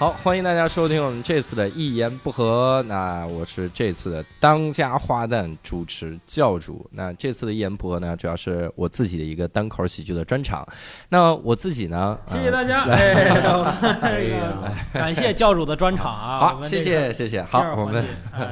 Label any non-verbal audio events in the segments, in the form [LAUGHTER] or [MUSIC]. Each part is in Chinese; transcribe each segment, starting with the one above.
好，欢迎大家收听我们这次的《一言不合》。那我是这次的当家花旦主持教主。那这次的《一言不合》呢，主要是我自己的一个单口喜剧的专场。那我自己呢，谢谢大家。呃哎，哎呀，感谢教主的专场啊！好，谢谢谢谢。好，我们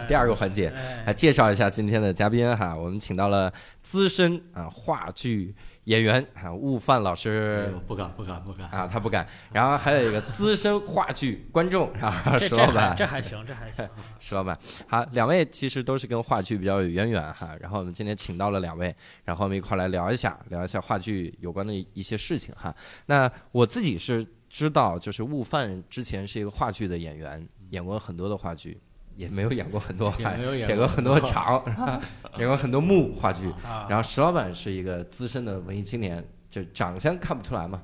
第二个环节哎来介绍一下今天的嘉宾哈。我们请到了资深啊话剧演员啊悟饭老师哎不敢不敢不敢啊，他不敢。然后还有一个资深话剧观众啊，石老板，这还行，这还行。[LAUGHS] 石老板，好，两位其实都是跟话剧比较有渊源哈。然后我们今天请到了两位，然后我们一块儿来聊一下，聊一下话剧有关的一些事情哈。那我自己是知道，就是悟饭之前是一个话剧的演员，演过很多的话剧，也没有演过很多演演过很多场，[LAUGHS] 演过很多幕话剧。啊，然后石老板是一个资深的文艺青年，就长相看不出来嘛，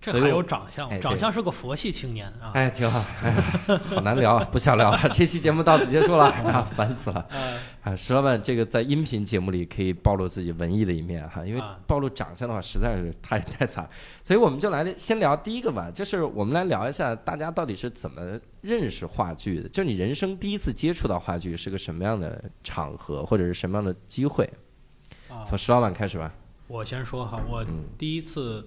这还有长相哎，长相是个佛系青年啊。哎，挺好，哎，[LAUGHS] 好难聊，不想聊了。这期节目到此结束了，[LAUGHS] 啊，烦死了。呃，啊，石老板，这个在音频节目里可以暴露自己文艺的一面哈，因为啊暴露长相的话实在是太太惨，所以我们就来先聊第一个吧，就是我们来聊一下大家到底是怎么认识话剧的，就你人生第一次接触到话剧是个什么样的场合或者是什么样的机会？啊从石老板开始吧。我先说哈，我嗯第一次，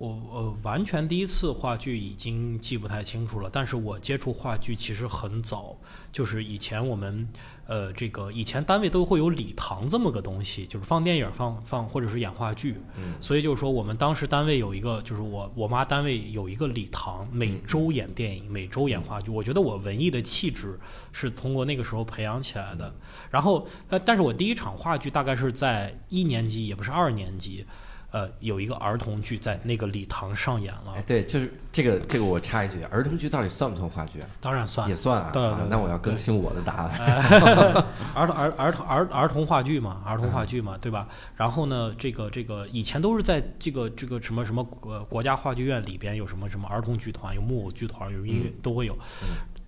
我呃完全第一次话剧已经记不太清楚了，但是我接触话剧其实很早，就是以前我们呃这个以前单位都会有礼堂这么个东西，就是放电影放放或者是演话剧，嗯所以就是说我们当时单位有一个，就是我我妈单位有一个礼堂，每周演电影，每周演话剧，我觉得我文艺的气质是通过那个时候培养起来的。然后呃，但是我第一场话剧大概是在一年级，也不是二年级。呃，有一个儿童剧在那个礼堂上演了哎，，对，就是这个这个我插一句，儿童剧到底算不算话剧啊？当然算也算啊，对对对啊那我要更新我的答案。[LAUGHS] 儿童儿儿童儿儿童话剧嘛，儿童话剧嘛，对吧？然后呢，这个这个以前都是在这个这个什么什么国国家话剧院里边有什么什么儿童剧团，有木偶剧团，有音乐都会有。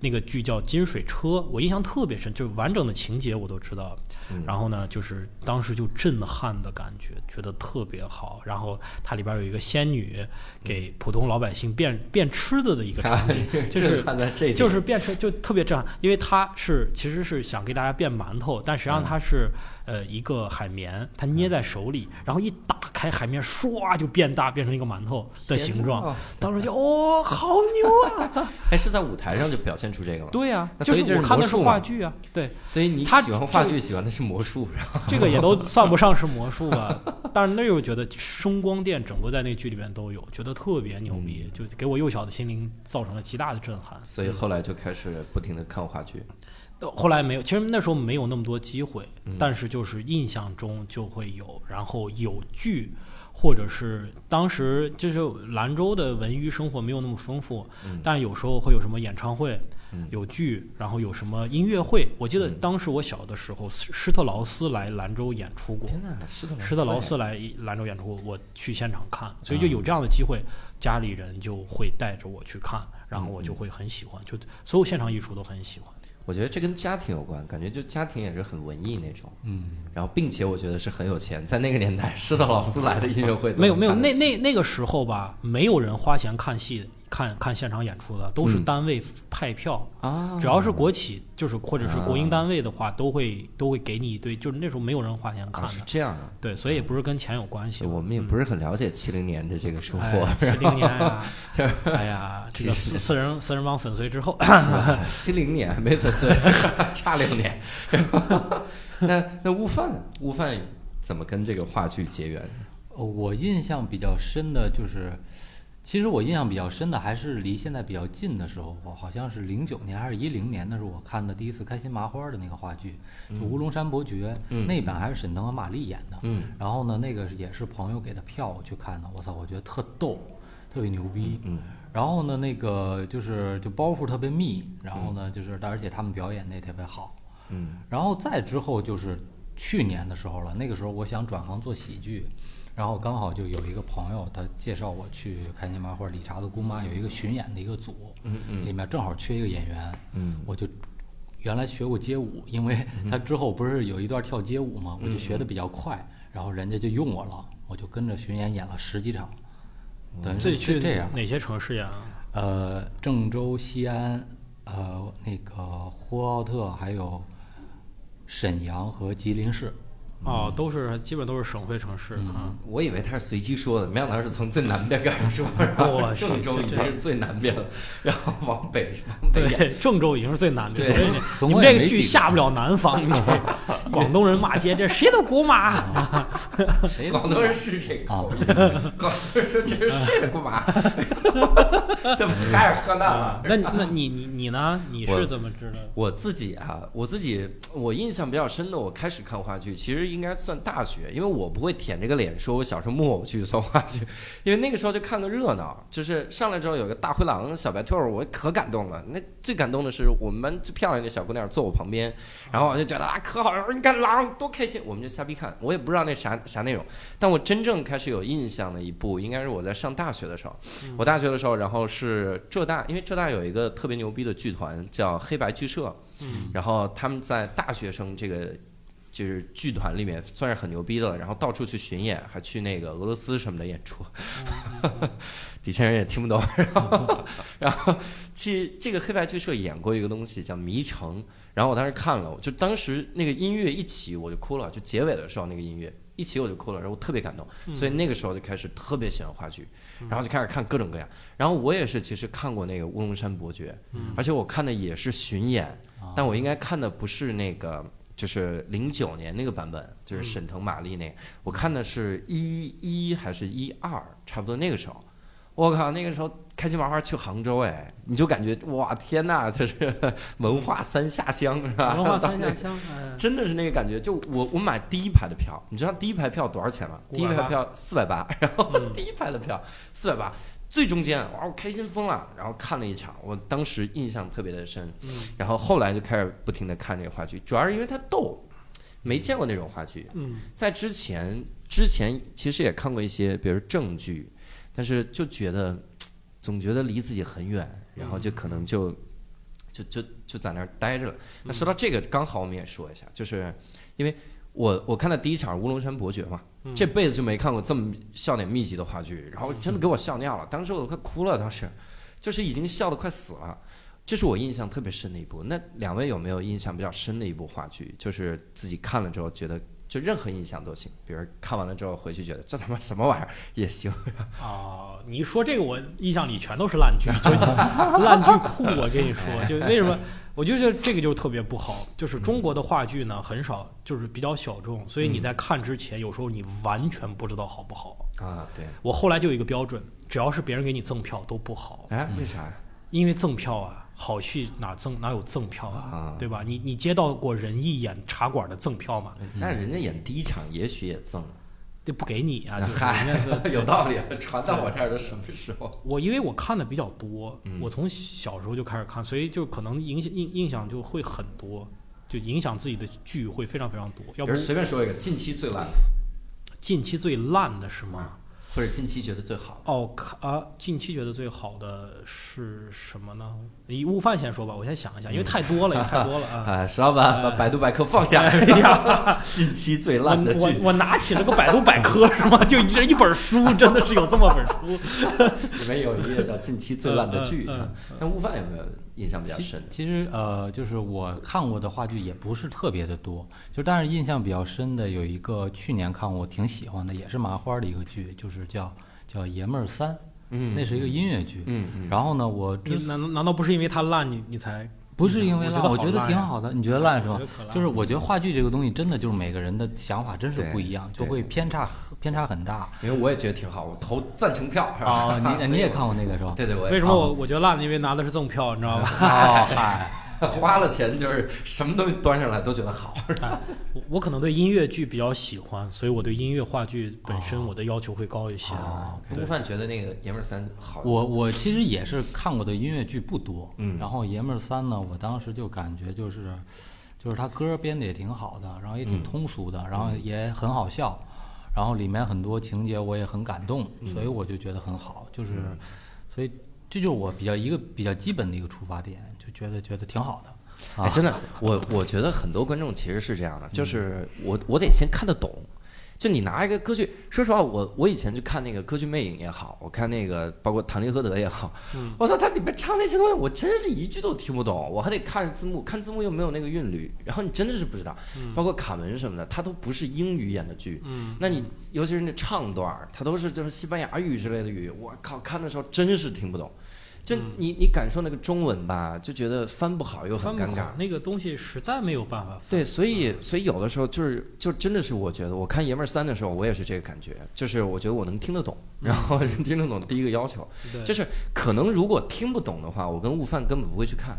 那个剧叫《金水车》，我印象特别深，就是完整的情节我都知道。嗯然后呢，就是当时就震撼的感觉，觉得特别好。然后它里边有一个仙女给普通老百姓变变吃的的一个场景，[LAUGHS] 就是在这就是变成就特别震撼，因为它是其实是想给大家变馒头，但实际上它是、呃一个海绵，它捏在手里，然后一打开海绵，唰就变大，变成一个馒头的形状。当时就哦，好牛啊！[LAUGHS] 哎，是在舞台上就表现出这个吗？对呀、就是我看的是魔术嘛话剧啊，对，[LAUGHS] 所以你他喜欢话剧，喜欢的是魔术，然后这个也都算不上是魔术吧，[LAUGHS] 但是那又觉得声光电整个在那剧里边都有，觉得特别牛逼，就给我幼小的心灵造成了极大的震撼。所以后来就开始不停的看话剧。呃后来没有，其实那时候没有那么多机会，嗯。但是就是印象中就会有，然后有剧，或者是当时就是兰州的文娱生活没有那么丰富，嗯。但有时候会有什么演唱会，嗯。有剧，然后有什么音乐会。我记得嗯。当时我小的时候，施施特劳斯来兰州演出过，天哪，施特施特劳斯来兰州演出过，我去现场看，所以就有这样的机会，家里人就会带着我去看，然后我就会很喜欢，就所有现场艺术都很喜欢。我觉得这跟家庭有关，感觉就家庭也是很文艺那种。嗯，然后，并且我觉得是很有钱，在那个年代，[LAUGHS] 施特劳斯来的音乐会没有没有，那那那个时候吧，没有人花钱看戏、看看现场演出的，都是嗯单位派票。啊，只要是国企，就是或者是国营单位的话，都会都会给你一堆。就是那时候没有人花钱看啊是，这样的，对，所以也不是跟钱有关系。我们也不是很了解七零年的这个生活哎，，七零年啊，[LAUGHS] 哎呀，这个四四人四人帮粉碎之后，七零年没粉碎，[LAUGHS] 差六年。[LAUGHS] 那那悟饭悟饭怎么跟这个话剧结缘？呃我印象比较深的就是，其实我印象比较深的还是离现在比较近的时候，我好像是零九年还是一零年的时候，我看的第一次开心麻花的那个话剧，就《乌龙山伯爵》嗯那版还是沈腾和马丽演的。嗯然后呢，那个也是朋友给的票我去看的，我操，我觉得特逗，特别牛逼。嗯然后呢，那个就是就包袱特别密，然后呢就是而且他们表演的也特别好。嗯然后再之后就是去年的时候了，那个时候我想转行做喜剧，然后刚好就有一个朋友他介绍我去开心麻花理查的姑妈有一个巡演的一个组，嗯嗯。里面正好缺一个演员，嗯。我就原来学过街舞，因为他之后不是有一段跳街舞嘛，我就学的比较快，然后人家就用我了，我就跟着巡演演了十几场，等于这去是这样。哪些城市呀？呃，郑州、西安，呃，那个呼和浩特，还有沈阳和吉林市。哦，都是基本都是省会城市嗯啊。我以为他是随机说的，没想到是从最南边开始说，然后郑州已经是最南边了，然后往北往北延。对，郑州已经是最南边，对你们这个剧下不了南方，[LAUGHS] 你这广东人骂街，这谁的姑妈？谁广东人是这个啊口音，广东人说这是谁的姑妈？[LAUGHS] 这不还是河南吗？那那你你你呢？你是怎么知道？我自己啊，我自己我印象比较深的，我开始看话剧，其实应该算大学，因为我不会舔这个脸说我小时候木偶剧算话剧，因为那个时候就看个热闹，就是上来之后有个大灰狼、小白兔，我可感动了。那最感动的是我们班最漂亮的小姑娘坐我旁边，然后我就觉得啊可好了，你看狼多开心，我们就瞎逼看，我也不知道那啥啥内容，但我真正开始有印象的一部，应该是我在上大学的时候，我大学的时候，然后是浙大，因为浙大有一个特别牛逼的剧团叫黑白剧社。嗯然后他们在大学生这个就是剧团里面算是很牛逼的了，然后到处去巡演，还去那个俄罗斯什么的演出，[LAUGHS] 底下人也听不懂。然后，然后去这个黑白剧社演过一个东西叫《迷城》，然后我当时看了，就当时那个音乐一起我就哭了，就结尾的时候那个音乐。一起我就哭了，然后我特别感动，所以那个时候就开始特别喜欢话剧，然后就开始看各种各样。然后我也是其实看过那个《乌龙山伯爵》，而且我看的也是巡演，啊但我应该看的不是那个，就是零九年那个版本，就是沈腾、马丽那个，我看的是一一还是一二，差不多那个时候。我靠，那个时候开心麻花去杭州，哎，你就感觉哇天呐，就是 [LAUGHS] 文化三下乡是吧？文化三下乡，[LAUGHS] 哎，真的是那个感觉。就我我买第一排的票，你知道第一排票多少钱吗？第一排票四百八，然后嗯 [LAUGHS] 第一排的票四百八，最中间哇，我开心疯了。然后看了一场，我当时印象特别的深。嗯然后后来就开始不停的看这个话剧，主要是因为它逗，没见过那种话剧。嗯在之前之前其实也看过一些，比如正剧，但是就觉得 [TSK] 总觉得离自己很远，然后就可能就就就就在那儿待着了。那说到这个，刚好我们也说一下，就是因为我我看的第一场《乌龙山伯爵》嘛，嗯这辈子就没看过这么笑点密集的话剧，然后真的给我笑尿了，当时我都快哭了，当时就是已经笑得快死了。这是我印象特别深的一部。那两位有没有印象比较深的一部话剧？就是自己看了之后觉得，就任何印象都行，比如看完了之后回去觉得这他妈什么玩意儿也行。[LAUGHS] 啊，你一说这个，我印象里全都是烂剧，就 [LAUGHS] 烂剧库。我跟你说，就为什么？我就觉得这个就特别不好，就是中国的话剧呢很少，就是比较小众，所以你在看之前，有时候你完全不知道好不好。啊，对，我后来就有一个标准，只要是别人给你赠票都不好，哎，为啥呀？因为赠票啊，好戏哪赠哪有赠票啊啊，对吧？你你接到过仁义演茶馆的赠票吗？那人家演第一场也许也赠，就不给你啊，就是人家的 [LAUGHS] 有道理，传到我这儿都什么时候？我因为我看的比较多，嗯我从小时候就开始看，所以就可能影响印印象就会很多，就影响自己的剧会非常非常多。要不随便说一个近期最烂的，近期最烂的是吗？或者近期觉得最好。哦，看啊，近期觉得最好的是什么呢？以悟饭先说吧，我先想一想，因为太多了，也太多了啊。啊，石老板把百度百科放下。哎呀，近期最烂的剧，我我拿起了个百度百科是吗？[LAUGHS] 就这一本书，真的是有这么本书。[LAUGHS] 里面有一页叫近期最烂的剧。嗯嗯嗯那悟饭有没有印象比较深的？其实呃，就是我看过的话剧也不是特别的多，就但是印象比较深的有一个去年看过我挺喜欢的，也是麻花的一个剧，就是叫叫《爷们儿三》，嗯那是一个音乐剧。嗯嗯，然后呢，我难难道不是因为它烂，你你才不是因为烂，我我觉得挺好的。你觉得烂是吧就是我觉得话剧这个东西真的就是每个人的想法真是不一样，就会偏差偏差很大。因为我也觉得挺好，我投赞成票是吧？啊，你 [LAUGHS] 你也看过那个是吧？对对，我也为什么我我觉得烂呢？因为拿的是赠票，你知道吧？哦，嗨，[LAUGHS] 花了钱就是什么东西端上来都觉得好。哎，我我可能对音乐剧比较喜欢，所以我对音乐话剧本身哦。我的要求会高一些。哦悟饭觉得那个爷们儿三好，我我其实也是看过的音乐剧不多，嗯。然后《爷们儿三》呢，我当时就感觉就是，就是他歌编的也挺好的，然后也挺嗯。通俗的，然后也很好笑，然后里面很多情节我也很感动，嗯。所以我就觉得很好，就是，所以这就是我比较一个比较基本的一个出发点，就觉得觉得挺好的。啊哎，真的，我我觉得很多观众其实是这样的，就是我我得先看得懂。就你拿一个歌剧，说实话，我我以前去看那个歌剧魅影也好，我看那个包括唐吉诃德也好，嗯我操，它里面唱那些东西，我真是一句都听不懂，我还得看着字幕，看字幕又没有那个韵律，然后你真的是不知道，包括卡门什么的，它都不是英语演的剧，嗯，那你尤其是那唱段儿，它都是就是西班牙语之类的语，我靠，看的时候真是听不懂。就嗯你你感受那个中文吧，就觉得翻不好又很尴尬。那个东西实在没有办法翻。对，所以所以有的时候就是就真的是我觉得，我看《爷们儿三》的时候，我也是这个感觉，就是我觉得我能听得懂，然后听得懂第一个要求，对就是可能如果听不懂的话，我跟悟饭根本不会去看。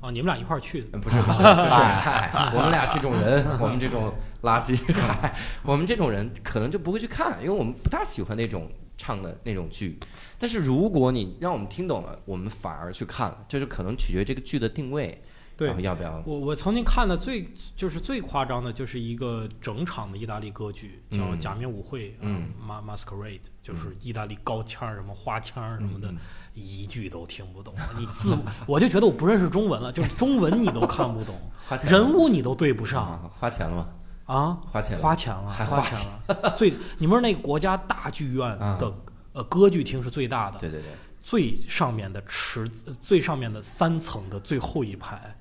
哦，你们俩一块儿去不是不是，[LAUGHS] 就是嗨，[LAUGHS] 我们俩这种人，我们这种垃圾，[LAUGHS] 嗨，我们这种人可能就不会去看，因为我们不大喜欢那种唱的那种剧。但是如果你让我们听懂了，我们反而去看了，就是可能取决于这个剧的定位，对。要不要我我曾经看的最就是最夸张的，就是一个整场的意大利歌剧，叫嗯《假面舞会》嗯啊，Ma Masquerade，就是意大利高腔儿什么花腔儿什么的嗯，一句都听不懂。你字 [LAUGHS] 我就觉得我不认识中文了，就是中文你都看不懂，[LAUGHS] 人物你都对不上。啊，花钱了吗？啊，花钱了，花钱了，还花花钱了。最你们是那个国家大剧院 [LAUGHS] 啊。的呃歌剧厅是最大的，对对对，最上面的池，呃最上面的三层的最后一排，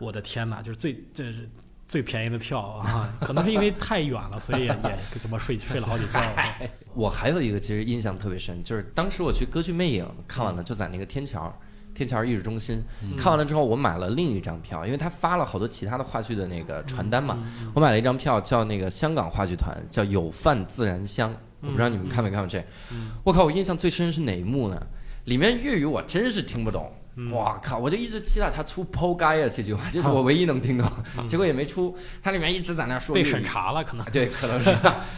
我的天哪，就是最这是最便宜的票啊！可能是因为太远了，所以也也怎么睡睡了好几觉。[LAUGHS] 我还有一个其实印象特别深，就是当时我去歌剧魅影看完了，就在那个天桥。天桥艺术中心看完了之后，我买了另一张票，因为他发了好多其他的话剧的那个传单嘛。嗯我买了一张票，叫那个香港话剧团，叫有饭自然香。我不知道你们看没看过这？嗯我靠，我印象最深是哪一幕呢？里面粤语我真是听不懂。嗯哇靠！我就一直期待他出“抛街”啊这句话，这是我唯一能听懂，结果也没出。他里面一直在那说嗯被审查了，可能。对，可能是，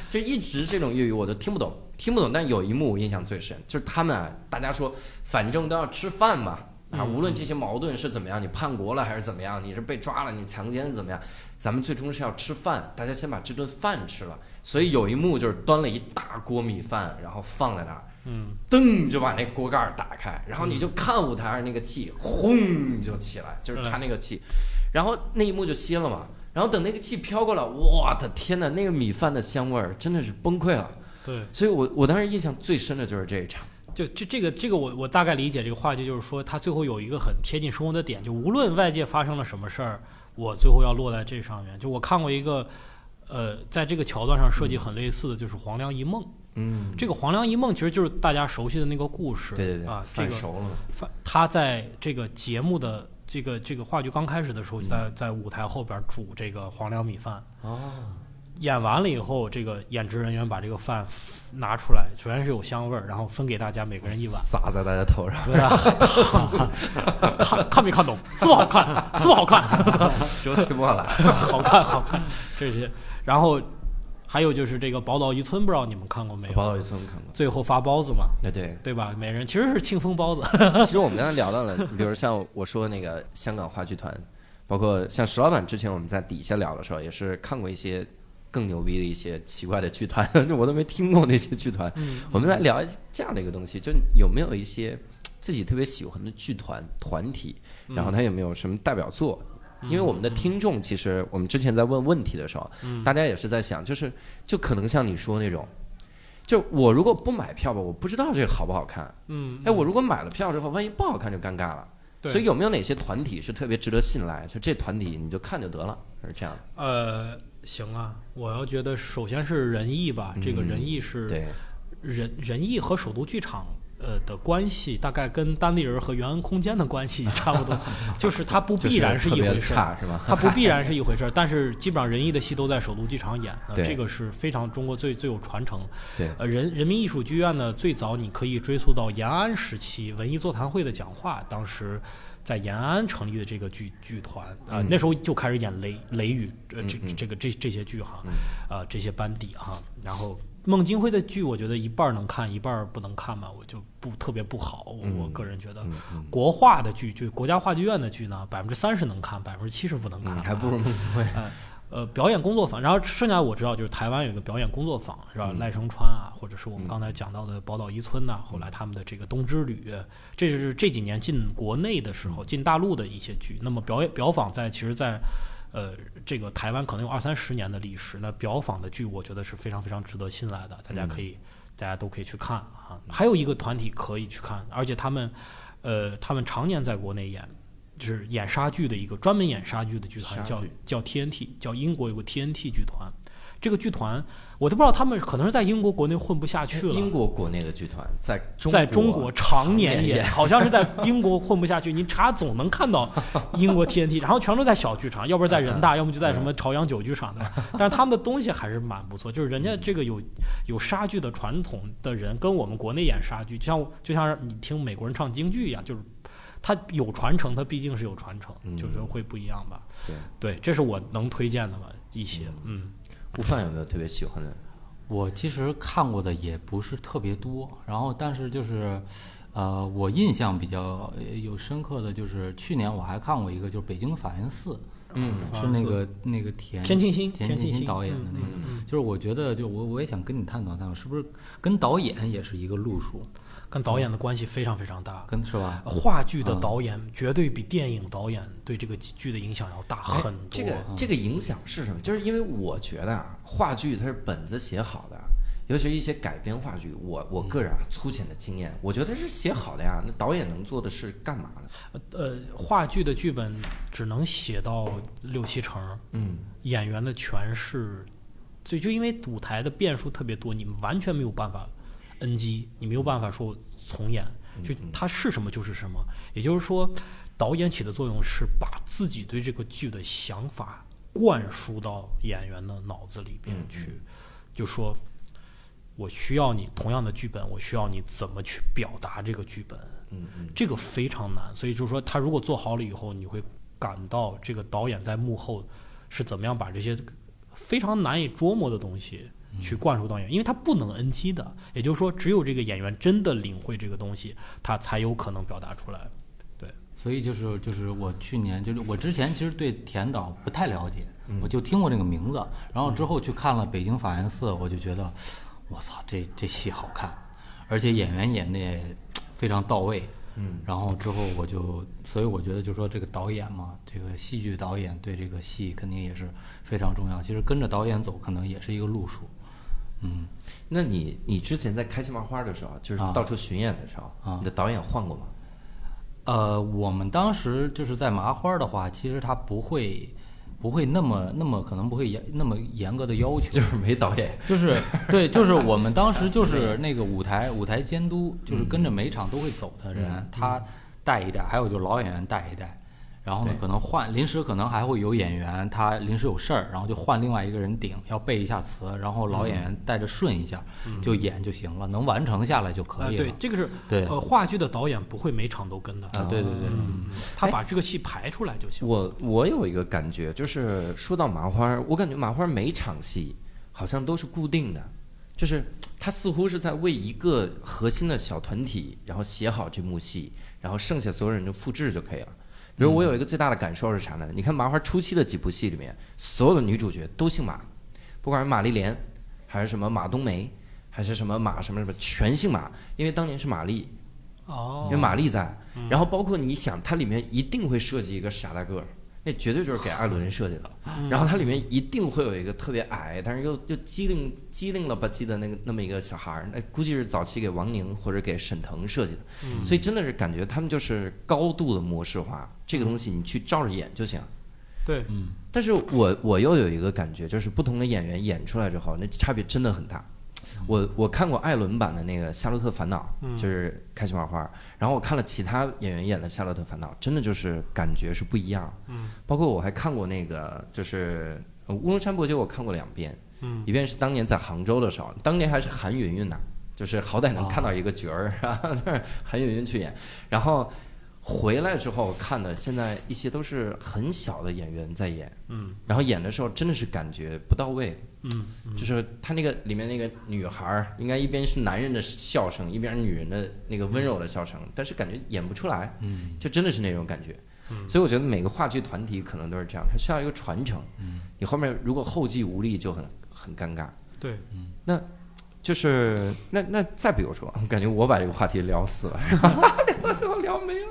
就一直这种粤语我都听不懂，听不懂。但有一幕我印象最深，就是他们啊，大家说反正都要吃饭嘛，啊，嗯无论这些矛盾是怎么样，你叛国了还是怎么样，你是被抓了，你强奸怎么样，咱们最终是要吃饭，大家先把这顿饭吃了。所以有一幕就是端了一大锅米饭，然后放在那儿，嗯，噔就把那锅盖儿打开，然后你就看舞台上那个气轰就起来，就是他那个气，然后那一幕就歇了嘛。然后等那个气飘过来，我的天呐，那个米饭的香味儿真的是崩溃了。对，所以我我当时印象最深的就是这一场。就这这个这个我我大概理解这个话剧，就是说他最后有一个很贴近生活的点，就无论外界发生了什么事儿，我最后要落在这上面。就我看过一个，呃，在这个桥段上设计很类似的，就是《黄粱一梦》。嗯，这个《黄粱一梦》其实就是大家熟悉的那个故事，对对对，啊，这个他在这个节目的这个这个话剧刚开始的时候，就在在舞台后边煮这个黄粱米饭。哦，演完了以后，这个演职人员把这个饭拿出来，首先是有香味儿，然后分给大家每个人一碗。撒在大家头上。对啊，[LAUGHS] 看看没看懂？是不好看？是不好看？周奇墨了。[LAUGHS] 好看，好看。这些，然后还有就是这个宝岛一村，不知道你们看过没有？宝岛一村看过。最后发包子嘛，对对，对吧？每人其实是庆丰包子。其实我们刚才聊到了，比如像我说那个香港话剧团，包括像石老板之前我们在底下聊的时候，也是看过一些更牛逼的一些奇怪的剧团，[LAUGHS] 我都没听过那些剧团。嗯我们来聊这样的一个东西，就有没有一些自己特别喜欢的剧团团体，然后他有没有什么代表作？因为我们的听众，其实我们之前在问问题的时候，嗯大家也是在想，就是就可能像你说那种，就我如果不买票吧，我不知道这个好不好看。嗯，哎，我如果买了票之后，万一不好看就尴尬了。对所以有没有哪些团体是特别值得信赖？就这团体你就看就得了，是这样的。呃，行啊，我要觉得首先是仁义吧，这个嗯仁义是，仁仁义和首都剧场。呃的关系大概跟单立人和原安空间的关系差不多，[LAUGHS] 就是它不必然是一回事儿？它不必然是一回事儿，但是基本上仁义的戏都在首都剧场演，呃这个是非常中国最最有传承。对，呃，人人民艺术剧院呢，最早你可以追溯到延安时期文艺座谈会的讲话，当时在延安成立的这个剧剧团啊、嗯那时候就开始演雷雷雨，呃，这这个这这些剧哈，嗯啊、这些班底哈，然后。孟京辉的剧，我觉得一半能看，一半不能看吧，我就不特别不好。我、个人觉得，国画的剧，就国家话剧院的剧呢，百分之三十能看，百分之七十不能看，嗯，还不如孟京辉。[LAUGHS] 呃，表演工作坊，然后剩下我知道就是台湾有一个表演工作坊，是吧？嗯赖声川啊，或者是我们嗯刚才讲到的宝岛一村呐、后来他们的这个冬之旅，这是这几年进国内的时候，进大陆的一些剧。那么表演表坊在其实在呃，这个台湾可能有二三十年的历史，那表坊的剧我觉得是非常非常值得信赖的，大家可以、大家都可以去看啊。还有一个团体可以去看，而且他们，呃，他们常年在国内演，就是演杀剧的一个专门演杀剧的剧团，叫叫 TNT，叫英国有个 TNT 剧团。这个剧团我都不知道他们可能是在英国国内混不下去了，英国国内的剧团在中在中国常年演演，好像是在英国混不下去，你查总能看到英国 TNT，[LAUGHS] 然后全都在小剧场，要不是在人大，要么就在什么朝阳酒剧场的。但是他们的东西还是蛮不错，就是人家这个有有杀剧的传统的人，跟我们国内演杀剧，就像就像你听美国人唱京剧一样，就是他有传承，它毕竟是有传承，嗯。就是会不一样吧。对。对，这是我能推荐的吧一些，嗯。悟饭有没有特别喜欢的？我其实看过的也不是特别多，然后但是就是，呃，我印象比较呃有深刻的就是去年我还看过一个，就是《北京法源寺》，嗯是那个那个田田沁鑫田田沁鑫沁鑫导演的那个，嗯。就是我觉得就我我也想跟你探讨探讨，是不是跟导演也是一个路数，跟导演的关系非常非常大。跟是吧？话剧的嗯导演绝对比电影导演对这个剧的影响要大很多。这个这个影响是什么？就是因为我觉得啊，话剧它是本子写好的，尤其是一些改编话剧，我我个人啊粗浅的经验，我觉得是写好的呀。那导演能做的是干嘛呢？呃，话剧的剧本只能写到六七成，嗯，演员的诠释，所以就因为舞台的变数特别多，你们完全没有办法 NG，你没有办法说重演，就它是什么就是什么。也就是说，导演起的作用是把自己对这个剧的想法灌输到演员的脑子里边去，就说。我需要你同样的剧本，我需要你怎么去表达这个剧本，嗯嗯这个非常难。所以就是说，他如果做好了以后，你会感到这个导演在幕后是怎么样把这些非常难以捉摸的东西去灌输到演员，因为他不能 NG 的。也就是说，只有这个演员真的领会这个东西，他才有可能表达出来。对所以就是就是我去年就是我之前其实对田导不太了解，我就听过这个名字，然后之后去看了《北京法源寺》，我就觉得，我操，这这戏好看，而且演员演的也非常到位。嗯，然后之后我就，所以我觉得就说这个导演嘛，这个戏剧导演对这个戏肯定也是非常重要。其实跟着导演走，可能也是一个路数。嗯，那你你之前在开心麻花的时候，就是啊到处巡演的时候，啊你的导演换过吗？呃，我们当时就是在麻花的话，其实他不会不会那么那么可能不会严那么严格的要求，就是没导演。就是 [LAUGHS] 对，就是我们当时就是那个舞台舞台监督，就是跟着每场都会走的人，他带一带，还有就是老演员带一带。然后呢，可能换临时可能还会有演员他临时有事儿，然后就换另外一个人顶，要背一下词，然后老演员带着顺一下，就演就行了，能完成下来就可啊，以了。对，这个是对呃，话剧的导演不会每场都跟的，啊，对对对，嗯，他把这个戏排出来就行。我我有一个感觉，就是说到麻花，我感觉麻花每场戏好像都是固定的，就是他似乎是在为一个核心的小团体，然后写好这幕戏，然后剩下所有人就复制就可以了。比如我有一个最大的感受是啥呢？你看麻花初期的几部戏里面，所有的女主角都姓马，不管是马丽莲，还是什么马冬梅，还是什么马什么什么，全姓马，因为当年是马丽，哦。因为马丽在，然后包括你想，它里面一定会设计一个傻大个儿，那绝对就是给艾伦设计的。然后它里面一定会有一个特别矮，但是又又机灵机灵了吧唧的那个那么一个小孩儿，那估计是早期给王宁或者给沈腾设计的。所以真的是感觉他们就是高度的模式化，这个东西你去照着演就行。对，嗯，但是我我又有一个感觉，就是不同的演员演出来之后，那差别真的很大。我我看过艾伦版的那个《夏洛特烦恼》，就是开心麻花，然后我看了其他演员演的《夏洛特烦恼》，真的就是感觉是不一样。嗯，包括我还看过那个，就是呃《乌龙山伯爵》，我看过两遍，嗯。一遍是当年在杭州的时候，当年还是韩云云呢，就是好歹能看到一个角儿，然 [LAUGHS] 后韩云云去演，然后回来之后看的，现在一些都是很小的演员在演，嗯。然后演的时候真的是感觉不到位，嗯就是他那个里面那个女孩儿，应该一边是男人的笑声，一边是女人的那个温柔的笑声，但是感觉演不出来，嗯，就真的是那种感觉。嗯所以我觉得每个话剧团体可能都是这样，它需要一个传承。嗯你后面如果后继无力，就很很尴尬。对，那就是那那再比如说，我 [LAUGHS] 感觉我把这个话题聊死了，[LAUGHS] 聊到最后聊没了。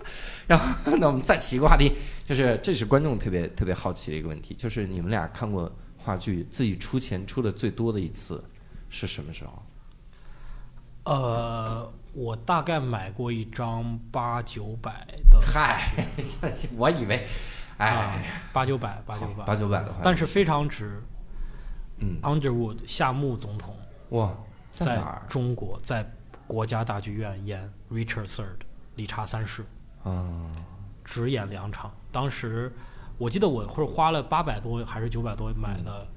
然后 [LAUGHS] 那我们再起一个话题，就是这是观众特别特别好奇的一个问题，就是你们俩看过话剧自己出钱出的最多的一次是什么时候？呃，我大概买过一张八九百的，嗨，我以为，啊哎，，八九百，八九百，八九百的话，但是非常值。嗯，Underwood 夏目总统哇，在哪儿中国在国家大剧院演 Richard Third 理查三世，啊？只演两场。当时我记得我或者花了八百多还是九百多买的，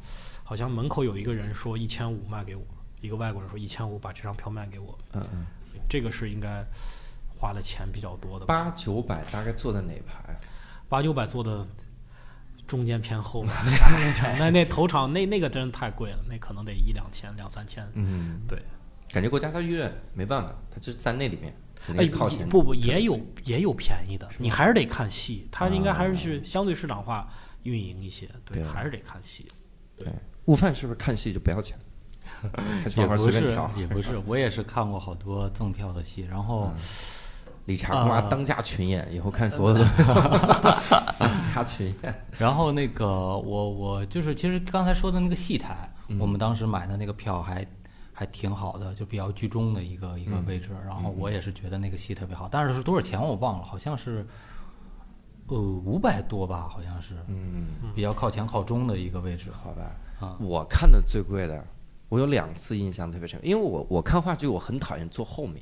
好像门口有一个人说一千五卖给我，一个外国人说一千五把这张票卖给我，嗯嗯，这个是应该花的钱比较多的。八九百大概坐在哪排？八九百坐的中间偏后吧，[LAUGHS] 那那头场那那个真是太贵了，那可能得一两千两三千。嗯，对，感觉国家大剧院没办法，它就在那里面，肯哎定靠前。不不也有也有便宜的，你还是得看戏，它应该还是是相对市场化运营一些，对，对还是得看戏。对，悟饭是不是看戏就不要钱？[LAUGHS] 也不是随便挑，也不是，[LAUGHS] 我也是看过好多赠票的戏，然后理查干嘛啊当家群演？以后看所有的 [LAUGHS] 当家群演。然后那个我我就是其实刚才说的那个戏台，嗯我们当时买的那个票还还挺好的，就比较居中的一个一个嗯位置。然后我也是觉得那个戏特别好，但是是多少钱我忘了，好像是呃五百多吧，好像是嗯，比较靠前靠中的一个位置。好吧。啊，我看的最贵的，我有两次印象特别深，因为我我看话剧我很讨厌坐后面，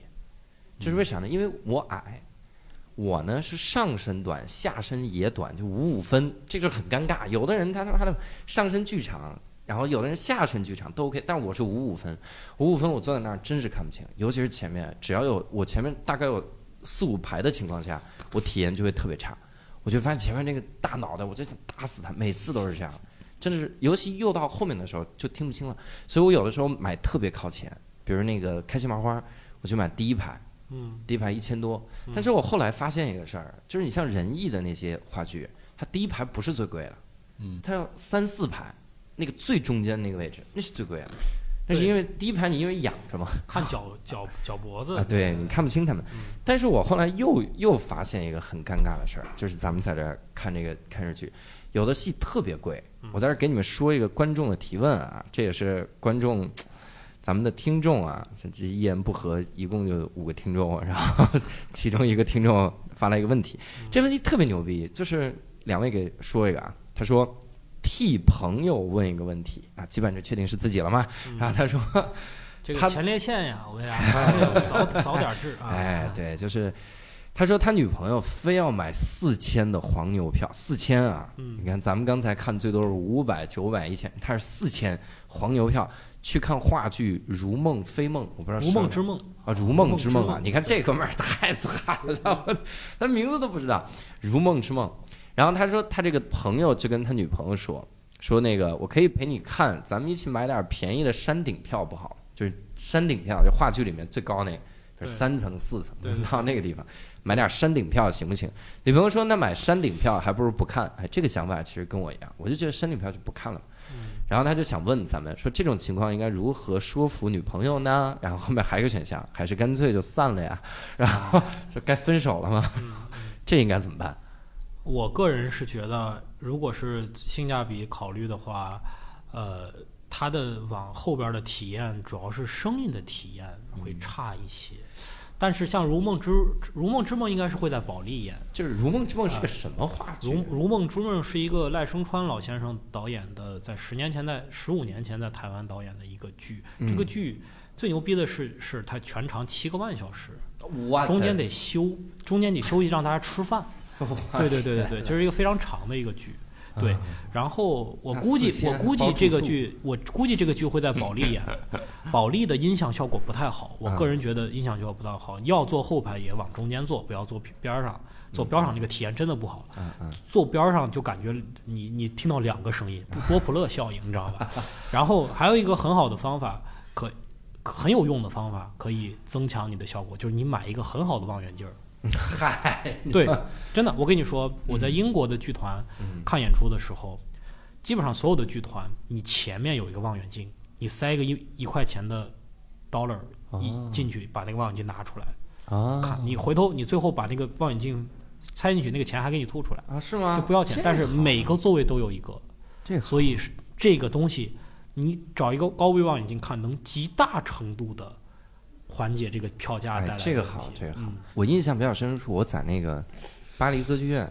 就是为啥呢？因为我矮，我呢是上身短，下身也短，就五五分，这就很尴尬。有的人他他妈的上身剧场，然后有的人下沉剧场都 OK，但我是五五分，五五分我坐在那儿真是看不清，尤其是前面，只要有我前面大概有四五排的情况下，我体验就会特别差。我就发现前面那个大脑袋，我就想打死他，每次都是这样。真的是，尤其又到后面的时候就听不清了，所以我有的时候买特别靠前，比如那个开心麻花，我就买第一排，嗯，第一排一千多。但是我后来发现一个事儿，就是你像仁义的那些话剧，它第一排不是最贵的，嗯，它要三四排，那个最中间那个位置那是最贵的，那是因为第一排你因为仰着嘛，看脚 [LAUGHS] 脚脚脖子。啊，对你看不清他们。但是我后来又又发现一个很尴尬的事儿，就是咱们在这儿看这个看日剧，有的戏特别贵。我在这儿给你们说一个观众的提问啊，这也是观众。咱们的听众啊，这这一言不合，一共就五个听众，然后其中一个听众发来一个问题，这问题特别牛逼，就是两位给说一个啊，他说替朋友问一个问题啊，基本上就确定是自己了嘛，然后他说他 [LAUGHS] 这个前列腺呀，我呀，[LAUGHS] 早早点治啊！哎，对，就是他说他女朋友非要买四千的黄牛票，四千啊！嗯你看咱们刚才看最多是五百、九百、一千，他是四千黄牛票去看话剧《如梦非梦》，我不知道如梦之梦梦，啊，《如梦之梦》啊！你看这哥们儿太惨了，[LAUGHS] 他名字都不知道，《如梦之梦》。然后他说他这个朋友就跟他女朋友说说那个我可以陪你看，咱们一起买点便宜的山顶票不好？就是山顶票，就话剧里面最高那个，就是三层四层 [LAUGHS] 到那个地方买点山顶票行不行？女朋友说那买山顶票还不如不看，哎，这个想法其实跟我一样，我就觉得山顶票就不看了。然后他就想问咱们说这种情况应该如何说服女朋友呢？然后后面还有一个选项，还是干脆就散了呀？然后就该分手了吗？这应该怎么办？我个人是觉得，如果是性价比考虑的话，呃，它的往后边的体验主要是声音的体验会差一些。但是像《如梦之如梦之梦》应该是会在保利演，就是《如梦之梦》是个什么话《剧？如如梦之梦》是一个赖声川老先生导演的，在十年前在十五年前在台湾导演的一个剧。这个嗯剧最牛逼的是，是它全长七个半小时，我中间得休，中间得休息让大家吃饭。对对对对对，[LAUGHS] 就是一个非常长的一个剧。对，然后我估计我估计这个剧，我估计这个剧会在保利演，[LAUGHS] 保利的音响效果不太好，我个人觉得音响效果不太好，要坐后排也往中间坐，不要坐边儿上，坐边儿上那个体验真的不好，坐边儿上就感觉你你听到两个声音，波普勒效应，你知道吧？[LAUGHS] 然后还有一个很好的方法，可可很有用的方法，可以增强你的效果，就是你买一个很好的望远镜儿。嗨，对，真的，我跟你说，我在英国的剧团嗯。看演出的时候，基本上所有的剧团，你前面有一个望远镜，你塞一个一一块钱的 dollar 一哦进去，把那个望远镜拿出来啊看，你回头你最后把那个望远镜塞进去，那个钱还给你吐出来，啊是吗？就不要钱，但是每个座位都有一个，这个所以是这个东西，你找一个高倍望远镜看，能极大程度的缓解这个票价带来的哎这个好这个好嗯。我印象比较深处，我在那个巴黎歌剧院，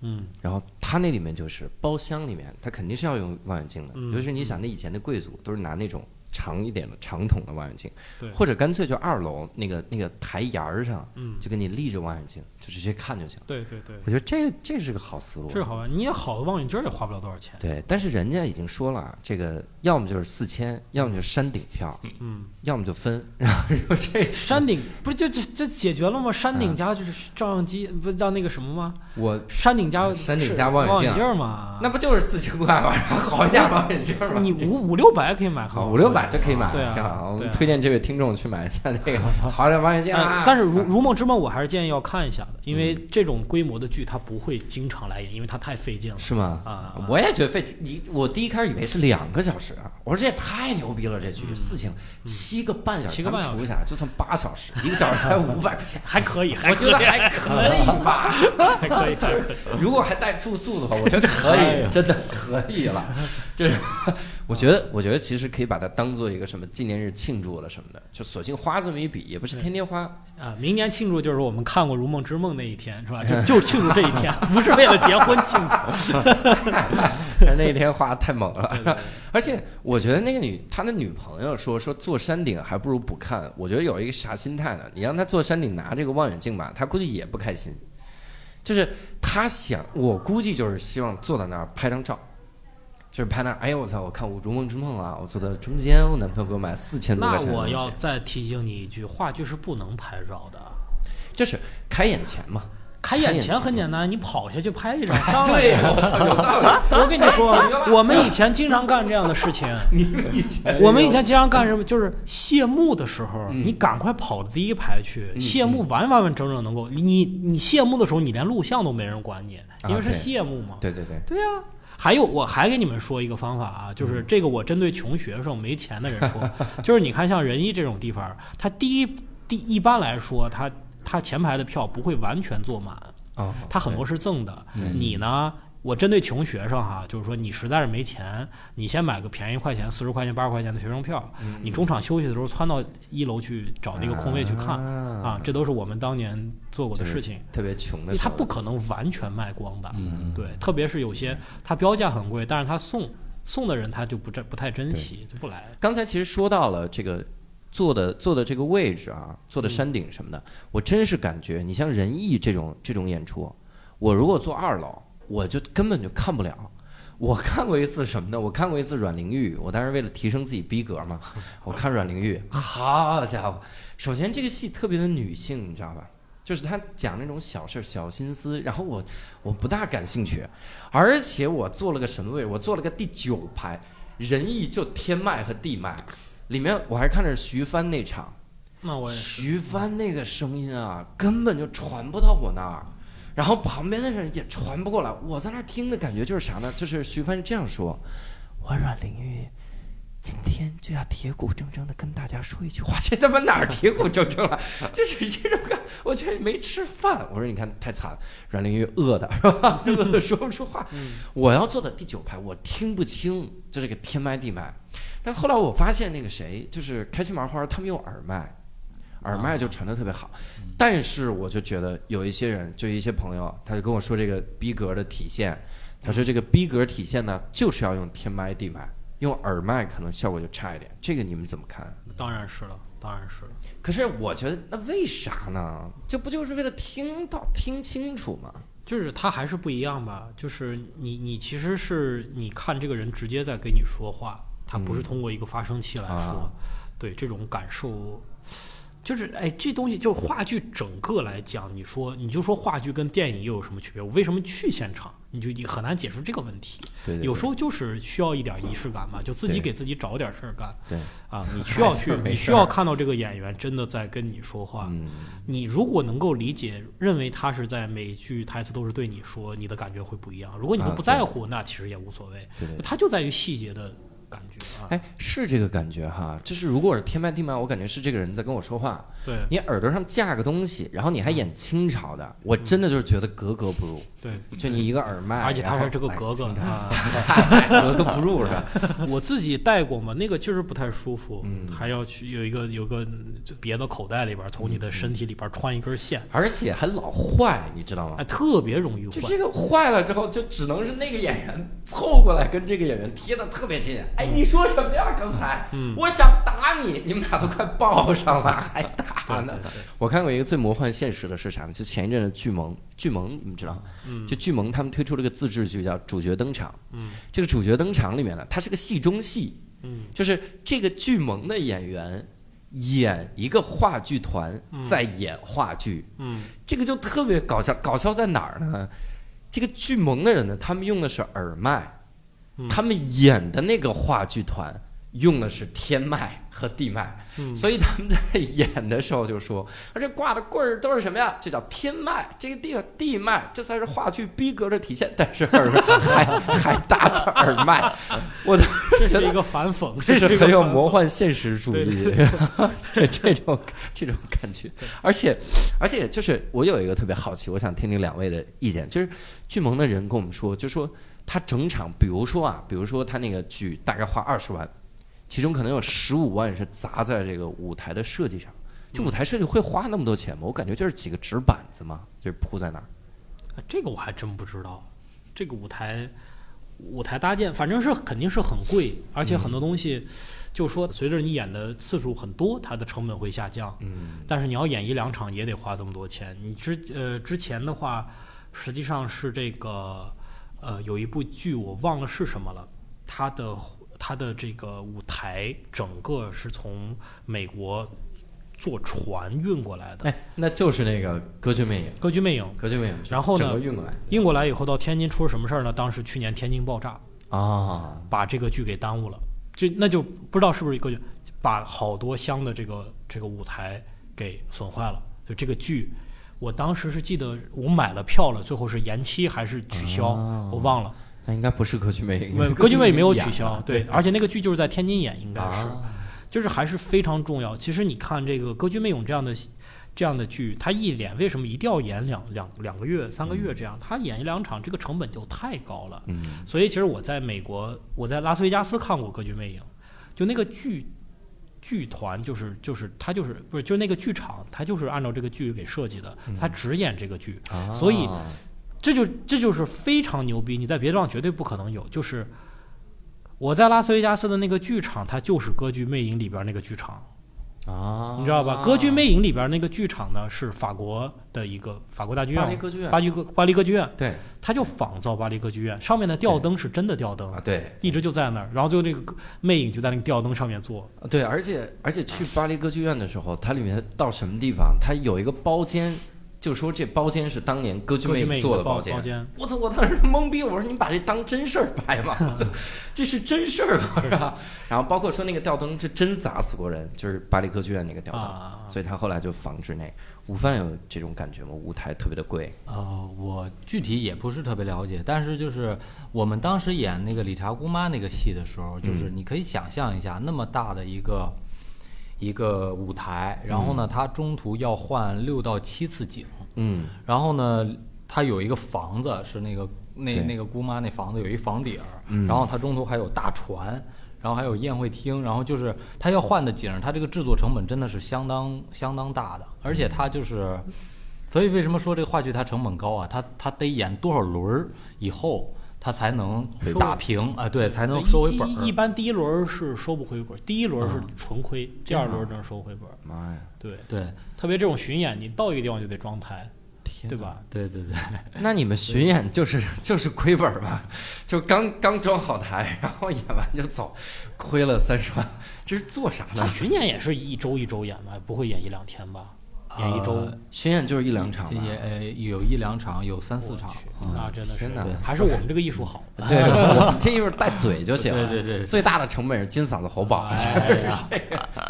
嗯。然后它那里面就是包厢里面，它肯定是要用望远镜的。嗯。尤其是你想，那以前的贵族都是拿那种长一点的长筒的望远镜，对或者干脆就二楼那个那个台沿儿上嗯，就给你立着望远镜，就直接看就行。对对对，我觉得这这是个好思路。这是好玩。你也好的望远镜也花不了多少钱。对，但是人家已经说了，这个要么就是四千，要么就是山顶票，嗯，要么就分。[LAUGHS] 然后说这山顶不是就就就解决了吗？山顶嗯加就是照相机，不是叫那个什么吗？我山顶加山顶加望远镜嘛？那不就是四千块吗？好一点望远镜吗？你五五六百可以买好好五六百就可以买，对啊挺好。我们推荐这位听众去买一下那个 [LAUGHS] 好点望远镜啊哎。但是如《如梦之梦》，我还是建议要看一下的，因为嗯这种规模的剧它不会经常来演，因为它太费劲了。是吗？啊啊我也觉得费你，我第一开始以为是两个小时啊，我说这也太牛逼了，这剧嗯四千七个半小时，七个半除一下，就算八小时，一个小时才五百块钱，还可以，还我觉得还可以吧。还可以，还可以。如果还带住宿的话，我觉得可以，真的可以了。就是，我觉得，我觉得其实可以把它当做一个什么纪念日庆祝了什么的，就索性花这么一笔，也不是天天花。啊，明年庆祝就是我们看过《如梦之梦》那一天，是吧？就就庆祝这一天，不是为了结婚庆祝。[LAUGHS] [LAUGHS] 那一天花得太猛了。对对对 [LAUGHS] 而且我觉得那个女他的女朋友说说坐山顶还不如不看，我觉得有一个啥心态呢？你让他坐山顶拿这个望远镜吧，他估计也不开心。就是他想，我估计就是希望坐在那儿拍张照，就是拍那，哎呦我操，我看我如梦之梦啊，我坐在中间，我男朋友给我买四千多那块钱那，我要再提醒你一句，话剧是不能拍照的。就是开眼前嘛。开眼前很简单，你跑下去拍一张，[LAUGHS] 对，[LAUGHS] 我跟你说，我们以前经常干这样的事情。[LAUGHS] 你们以前我们以前经常干什么？就是谢幕的时候，嗯你赶快跑到第一排去。嗯谢幕完完完整整能够，你你谢幕的时候，你连录像都没人管你，因为是谢幕嘛。对对对，对呀、还有，我还给你们说一个方法啊，就是嗯这个我针对穷学生、没钱的人说，就是你看像仁义这种地方，它第一第一般来说，它它前排的票不会完全坐满，啊，它很多是赠的。嗯你呢？我针对穷学生哈，就是说你实在是没钱，你先买个便宜块钱四十块钱、八十块钱的学生票，嗯你中场休息的时候窜到一楼去找那个空位去看啊，这都是我们当年做过的事情。特别穷的因为它时候，不可能完全卖光的，嗯对，特别是有些他标价很贵，但是他送送的人他就不珍不太珍惜，就不来。刚才其实说到了这个坐的坐的这个位置啊，坐的山顶什么的，我真是感觉，你像仁义这种这种演出，我如果坐二楼，我就根本就看不了。我看过一次什么呢？我看过一次阮玲玉，我当时为了提升自己逼格嘛，我看阮玲玉，好家伙！首先这个戏特别的女性，你知道吧？就是她讲那种小事儿、小心思，然后我我不大感兴趣，而且我坐了个什么位？我坐了个第九排，仁义就天脉和地脉，里面我还看着徐帆那场，那我，徐帆那个声音啊，根本就传不到我那儿，然后旁边的人也传不过来。我在那儿听的感觉就是啥呢？就是徐帆这样说：“我阮玲玉今天就要铁骨铮铮的跟大家说一句话。”这他妈哪儿铁骨铮铮了？就是这种感，我觉得没吃饭。我说你看太惨了，阮玲玉饿的是吧？[LAUGHS] 饿的说不出话。我要坐在第九排，我听不清，就这个天麦地麦。但后来我发现那个谁，就是开心麻花，他们用耳麦。耳麦就传的特别好，但是我就觉得有一些人，就一些朋友，他就跟我说这个逼格的体现，他说这个逼格体现呢，就是要用天麦地麦，用耳麦可能效果就差一点。这个你们怎么看？当然是了，当然是了。可是我觉得那为啥呢？这不就是为了听到听清楚吗？就是他还是不一样吧，就是你你其实是你看这个人直接在跟你说话，他不是嗯通过一个发声器来说，啊对这种感受。就是哎，这东西就是话剧整个来讲，你说你就说话剧跟电影又有什么区别？我为什么去现场？你就你很难解释这个问题。对对有时候就是需要一点仪式感嘛，就自己给自己找点事儿干对，啊。你 [LAUGHS] 需要去你需要看到这个演员真的在跟你说话。嗯，你如果能够理解，认为他是在每句台词都是对你说，你的感觉会不一样。如果你都啊不在乎，那其实也无所谓。对对它就在于细节的感觉啊。哎，是这个感觉哈，就是如果是天麦地麦，我感觉是这个人在跟我说话。对你耳朵上架个东西，然后你还演清朝的，我真的就是觉得格格不入。对，就你一个耳麦，而且他还是这个格格 [LAUGHS] 格格不入是吧？[LAUGHS] 我自己戴过嘛，那个确实不太舒服，嗯还要去有一个有个别的口袋里边从你的身体里边穿一根线，而且还老坏，你知道吗哎，？特别容易坏。就这个坏了之后，就只能是那个演员凑过来跟这个演员贴的特别近。哎，你说什么呀？刚才、嗯我想打你，你们俩都快抱上了，[LAUGHS] 还打呢对对。对，我看过一个最魔幻现实的是啥呢？就前一阵的剧萌，剧萌你们知道吗？嗯就剧萌他们推出了个自制剧叫《主角登场》。嗯这个主角登场里面呢，它是个戏中戏，嗯就是这个剧萌的演员演一个话剧团嗯在演话剧，嗯这个就特别搞笑。搞笑在哪儿呢？这个剧萌的人呢，他们用的是耳麦，嗯。他们演的那个话剧团用的是天麦和地麦，嗯，所以他们在演的时候就说：“而且挂的棍儿都是什么呀？这叫天麦，这个地方地麦，这才是话剧逼格的体现。”但是耳 [LAUGHS] 还还搭着耳麦，我当时觉得这是一个反讽，这是很有魔幻现实主义。对。[LAUGHS] 这这种这种感觉，而且而且就是我有一个特别好奇，我想听听两位的意见，就是剧萌的人跟我们说，就说他整场，比如说啊，比如说他那个剧大概花二十万，其中可能有十五万是砸在这个舞台的设计上。就舞台设计会花那么多钱吗？我感觉就是几个纸板子嘛，就是铺在那儿。啊这个我还真不知道，这个舞台舞台搭建，反正是肯定是很贵，而且很多东西，就说随着你演的次数很多，它的成本会下降。嗯但是你要演一两场也得花这么多钱。你之呃之前的话，实际上是这个呃有一部剧我忘了是什么了，它的它的这个舞台整个是从美国坐船运过来的，哎，那就是那个歌剧魅影，歌剧魅影歌剧魅影，然后呢运过来运过来以后到天津出了什么事儿呢？当时去年天津爆炸，啊，把这个剧给耽误了，这那就不知道是不是一个把好多箱的这个这个舞台给损坏了。就这个剧，我当时是记得我买了票了，最后是延期还是取消，哦我忘了。那应该不是歌剧魅影，没 [LAUGHS] 歌剧魅影没有取消了，对，而且那个剧就是在天津演，应该是，啊就是还是非常重要。其实你看这个歌剧魅影这样的这样的剧，他一演为什么一定要演两两两个月、三个月这样？他演一两场，这个成本就太高了。嗯所以其实我在美国，我在拉斯维加斯看过歌剧魅影，就那个剧剧团就是就是他就是不是就是那个剧场，他就是按照这个剧给设计的，他只演这个剧，啊所以这就这就是非常牛逼，你在别的地方绝对不可能有。就是我在拉斯维加斯的那个剧场，它就是歌剧魅影里边那个剧场，啊，你知道吧？歌剧魅影里边那个剧场呢是法国的一个法国大剧院，巴黎歌剧院，巴黎歌巴黎歌剧院，对。他就仿造巴黎歌剧院，上面的吊灯是真的吊灯啊，对。一直就在那儿，然后就那个魅影就在那个吊灯上面做，对，而且而且去巴黎歌剧院的时候，它里面到什么地方，它有一个包间。就说这包间是当年歌剧魅做的包间我操！我当时懵逼，我说你把这当真事儿拍吗？[LAUGHS] 这是真事儿吧？[LAUGHS] 然后包括说那个吊灯是真砸死过人，就是巴黎歌剧院那个吊灯，啊，所以他后来就防止那个。午饭有这种感觉吗？舞台特别的贵，呃，我具体也不是特别了解，但是就是我们当时演那个理查姑妈那个戏的时候，就是你可以想象一下那么大的一个一个舞台，然后呢，它中途要换六到七次景，嗯。然后呢，它有一个房子是那个那那个姑妈那房子有一房顶儿，嗯。然后它中途还有大船，然后还有宴会厅，然后就是它要换的景儿，它这个制作成本真的是相当相当大的，而且它就是，所以为什么说这个话剧它成本高啊？它它得演多少轮儿以后，它才能打平啊？对，才能收回本儿。一般第一轮是收不回本儿，第一轮是纯亏，第二轮能收回本儿。妈呀，对，对特别这种巡演，你到一个地方就得装台，对吧？对对对，[LAUGHS] 那你们巡演就是就是亏本儿吧？就刚刚装好台，然后演完就走，亏了三十万，这是做啥呢？他巡演也是一周一周演吧，不会演一两天吧？演一周呃，巡演就是一两场吧。也呃有一两场，有三四场。那真的是还是我们这个艺术好。对，我们这艺术带嘴就行了。对对对最大的成本是金嗓子喉宝，[LAUGHS]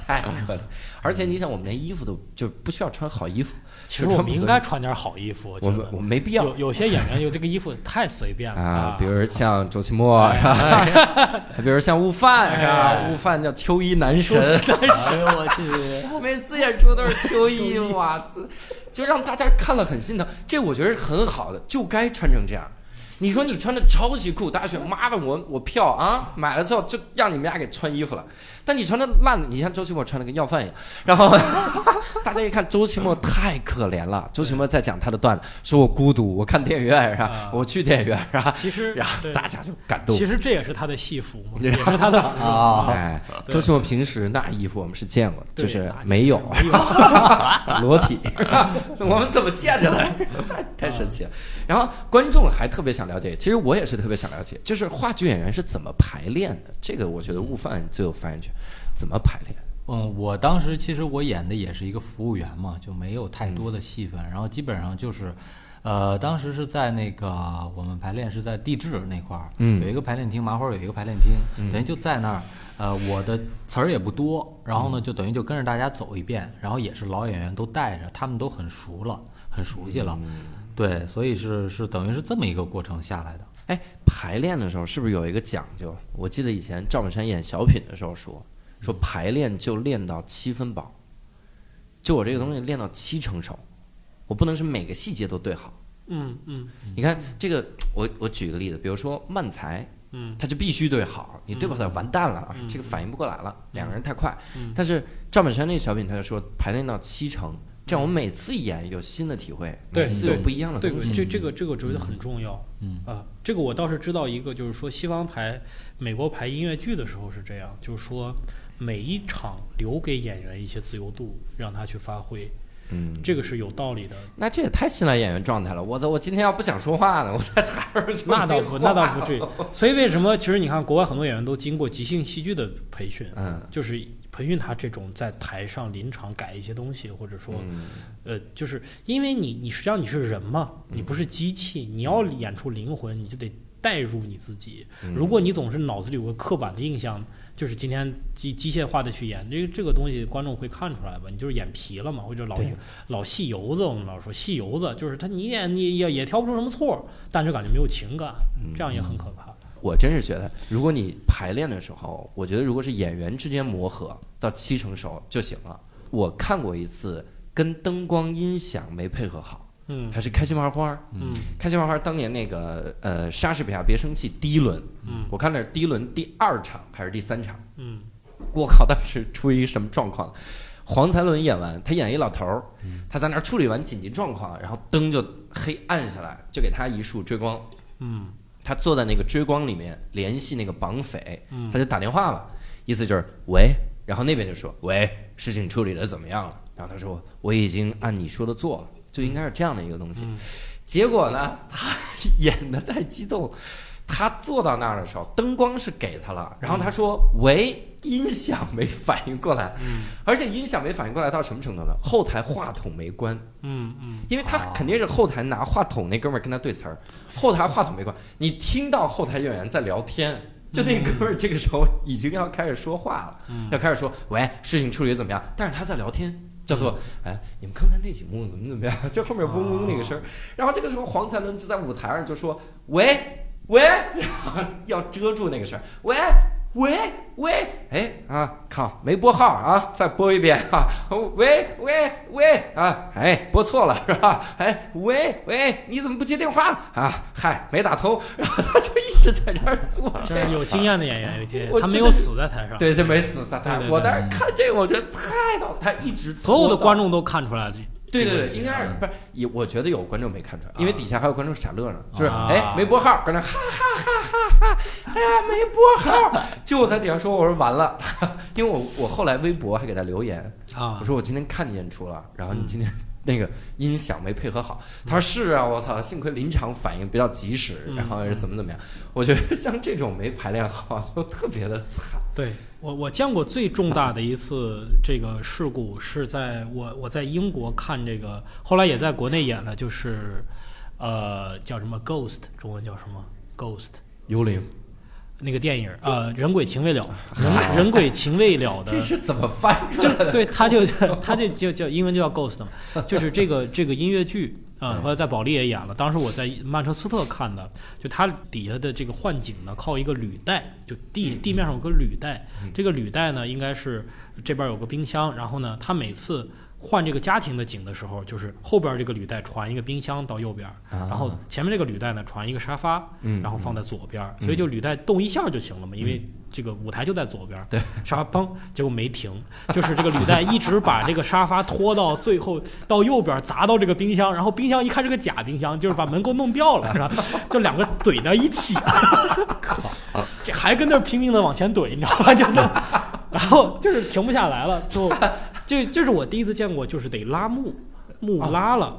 太可了。而且你想，我们连衣服都就不需要穿好衣服，其实我们应该穿点好衣服，我我们我们没必要有有些演员有这个衣服太随便了啊。比如像周奇墨，是吧？[LAUGHS] 比如像悟饭，是吧？哎悟饭叫秋衣男神，男神我去！[LAUGHS] 每次演出都是秋衣，哇，就让大家看了很心疼。这我觉得是很好的，就该穿成这样。你说你穿的超级酷，大家选妈的我我票啊买了之后就让你们俩给穿衣服了，但你穿的烂的，你像周奇墨穿的跟要饭一样，然后 [LAUGHS] 大家一看周奇墨太可怜了，周奇墨在讲他的段子，说我孤独，我看电影院是吧啊？我去电影院是吧？其实然后大家就感动。其实这也是他的戏服嘛，[LAUGHS] 也是他的服啊哎，周奇墨平时那衣服我们是见过的，就是没有没有 [LAUGHS] 裸体，我们怎么见着的？太神奇了。然后观众还特别想了解，其实我也是特别想了解，就是话剧演员是怎么排练的？这个我觉得悟饭最有发言权，怎么排练？嗯，我当时其实我演的也是一个服务员嘛，就没有太多的戏份，然后基本上就是，呃，当时是在那个我们排练是在地质那块儿，嗯有一个排练厅，麻花有一个排练厅，等于就在那儿，呃，我的词儿也不多，然后呢，就等于就跟着大家走一遍，然后也是老演员都带着，他们都很熟了，很熟悉了，对，所以是是等于是这么一个过程下来的。哎，排练的时候是不是有一个讲究？我记得以前赵本山演小品的时候说，说排练就练到七分饱，就我这个东西练到七成熟，我不能是每个细节都对好。嗯嗯你看这个，我我举个例子，比如说慢才，嗯他就必须对好，你对不好完蛋了这个反应不过来了，两个人太快。嗯但是赵本山那个小品，他就说排练到七成，这样我每次演有新的体会，对每次有不一样的对东西。这这个这个我觉得很重要。嗯啊，这个我倒是知道一个，就是说西方排美国排音乐剧的时候是这样，就是说每一场留给演员一些自由度，让他去发挥，嗯，这个是有道理的。那这也太信赖演员状态了。我操，我今天要不想说话呢，我在台上就 [LAUGHS] 那倒不，那倒不至于。所以为什么其实你看国外很多演员都经过即兴戏剧的培训，嗯就是培训他这种在台上临场改一些东西，或者说嗯呃，就是因为你你实际上你是人嘛，你不是机器，你要演出灵魂，你就得带入你自己。嗯如果你总是脑子里有个刻板的印象，就是今天机机械化的去演，这个这个东西观众会看出来吧？你就是演皮了嘛，或者老老戏油子，我们老说戏油子，就是他你演你也也挑不出什么错，但是感觉没有情感，这样也很可怕。我真是觉得，如果你排练的时候，我觉得如果是演员之间磨合到七成熟就行了。我看过一次跟灯光音响没配合好，嗯还是开心麻花。嗯开心麻花当年那个呃莎士比亚别生气第一轮，嗯我看那是第一轮第二场还是第三场？嗯我靠，当时出于什么状况？黄才伦演完，他演一老头儿，嗯他在那儿处理完紧急状况，然后灯就黑暗下来，就给他一束追光。嗯他坐在那个追光里面联系那个绑匪，嗯他就打电话了，意思就是喂，然后那边就说喂，事情处理的怎么样了？然后他说我已经按你说的做了，就应该是这样的一个东西。嗯结果呢，他演的太激动，他坐到那儿的时候，灯光是给他了，然后他说喂，音响没反应过来，嗯而且音响没反应过来到什么程度呢？后台话筒没关。嗯嗯因为他肯定是后台拿话筒那哥们儿跟他对词儿，后台话筒没关，你听到后台演员在聊天，就那哥们儿这个时候已经要开始说话了，嗯要开始说喂，事情处理得怎么样？但是他在聊天，叫做哎，你们刚才那几幕怎么怎么样？[LAUGHS] 就后面嗡嗡那个声儿，然后这个时候黄才伦就在舞台上就说喂喂，[LAUGHS] 然后要遮住那个声儿，喂。喂喂，哎啊，靠，没拨号啊，再拨一遍啊，[LAUGHS] 喂喂喂啊，哎，拨错了是吧？哎，喂喂，你怎么不接电话啊？嗨，没打通，然后他就一直在这儿坐着。这是有经验的演员，有经验我，他没有死在台上。对，他没死在台对对。对我当时看这个，我觉得太逗，他一直所有的观众都看出来这。对对对，应该是不是？有我觉得有观众没看出来，因为底下还有观众傻乐呢，就是啊哎没拨号，搁那哈哈哈哈哈，哎呀没拨号，就我在底下说我说完了，因为我我后来微博还给他留言，啊我，说我今天看你演出了，然后你今天那个音响没配合好。他说是啊，我操，幸亏临场反应比较及时，嗯然后是怎么怎么样。我觉得像这种没排练好，[LAUGHS] 就特别的惨。对我，我见过最重大的一次这个事故是在我我在英国看这个，后来也在国内演了，就是呃叫什么 Ghost，中文叫什么 Ghost 幽灵，那个电影儿呃人鬼情未了，[LAUGHS] 人人鬼情未了的这是怎么翻出来的？对，他就他就就叫英文就叫 Ghost 嘛，就是这个 [LAUGHS] 这个音乐剧啊，后来在保利也演了。当时我在曼彻斯特看的，就它底下的这个幻景呢，靠一个履带，就地地面上有个履带，这个履带呢应该是这边有个冰箱，然后呢，它每次。换这个家庭的景的时候，就是后边这个履带传一个冰箱到右边，然后前面这个履带呢传一个沙发，嗯。然后放在左边，所以就履带动一下就行了嘛，因为这个舞台就在左边。对，沙发砰，结果没停，[LAUGHS] 就是这个履带一直把这个沙发拖到最后到右边砸到这个冰箱，然后冰箱一看是个假冰箱，就是把门给我弄掉了，是吧？[LAUGHS] 就两个怼在一起，[LAUGHS] 这还跟那拼命的往前怼，你知道吧？就是，然后就是停不下来了，就这这是我第一次见过，就是得拉幕，幕拉了，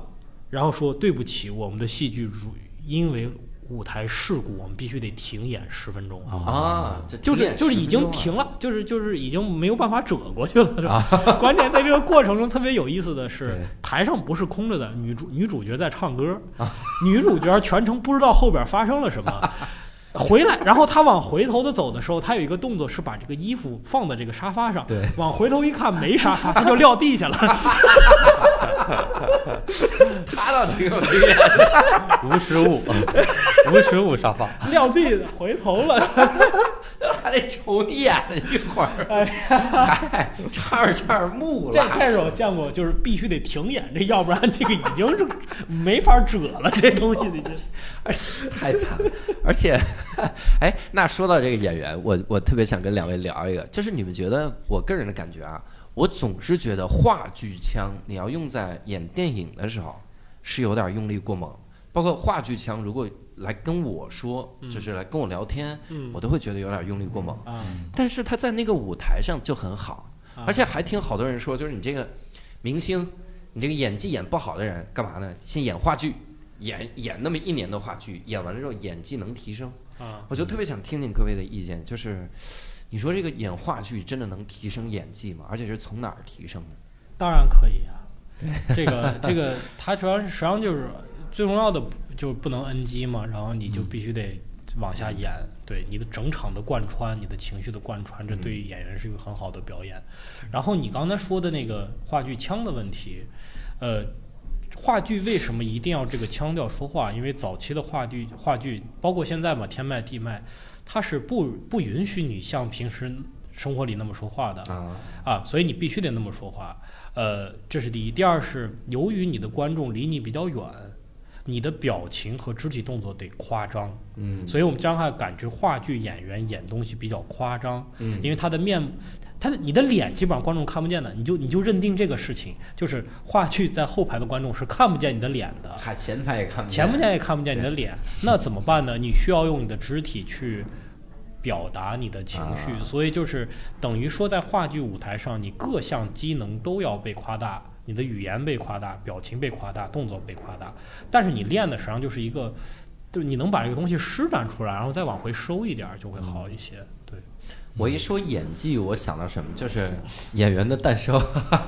然后说对不起，我们的戏剧如因为舞台事故，我们必须得停演十分钟。啊，这就是就是已经停了，就是就是已经没有办法折过去了，是吧？[LAUGHS] 关键在这个过程中特别有意思的是，台上不是空着的，女主女主角在唱歌，女主角全程不知道后边发生了什么。回来，然后他往回头的走的时候，他有一个动作是把这个衣服放在这个沙发上，对，往回头一看没沙发，[LAUGHS] 他就撂地下了。[LAUGHS] 他倒挺有经验的，无实物，无实物沙发。撂地回头了，他得重演了一会儿，哎嗨，唱着唱着木了，这是我见过，就是必须得停演，这要不然这个已经是没法折了，这东西已经。[LAUGHS] 太惨了。而且，哎，那说到这个演员，我我特别想跟两位聊一个，就是你们觉得，我个人的感觉啊，我总是觉得话剧腔你要用在演电影的时候，是有点用力过猛。包括话剧腔，如果来跟我说，就是来跟我聊天，嗯我都会觉得有点用力过猛。啊，但是他在那个舞台上就很好，啊而且还听好多人说，就是你这个明星，你这个演技演不好的人，干嘛呢？先演话剧，演演那么一年的话剧，演完了之后演技能提升。啊，我就特别想听听各位的意见，就是你说这个演话剧真的能提升演技吗？而且是从哪儿提升的？当然可以啊。[LAUGHS] 这个这个，它主要是实际上就是最重要的就是不能 NG 嘛，然后你就必须得往下演，对你的整场的贯穿，你的情绪的贯穿，这对于演员是一个很好的表演。然后你刚才说的那个话剧腔的问题，呃。话剧为什么一定要这个腔调说话？因为早期的话剧，话剧包括现在嘛，天麦地麦，它是不不允许你像平时生活里那么说话的。啊，啊，所以你必须得那么说话。呃，这是第一。第二是由于你的观众离你比较远，你的表情和肢体动作得夸张，嗯。所以我们张翰感觉话剧演员演东西比较夸张，嗯。因为他的面。他的你的脸基本上观众看不见的，你就你就认定这个事情，就是话剧在后排的观众是看不见你的脸的，嗨，前排也看不见，前不见也看不见你的脸，那怎么办呢？你需要用你的肢体去表达你的情绪，啊。所以就是等于说，在话剧舞台上，你各项机能都要被夸大，你的语言被夸大，表情被夸大，动作被夸大，但是你练的实际上就是一个，就是你能把这个东西施展出来，然后再往回收一点儿，就会好一些。对我一说演技，我想到什么？就是演员的诞生。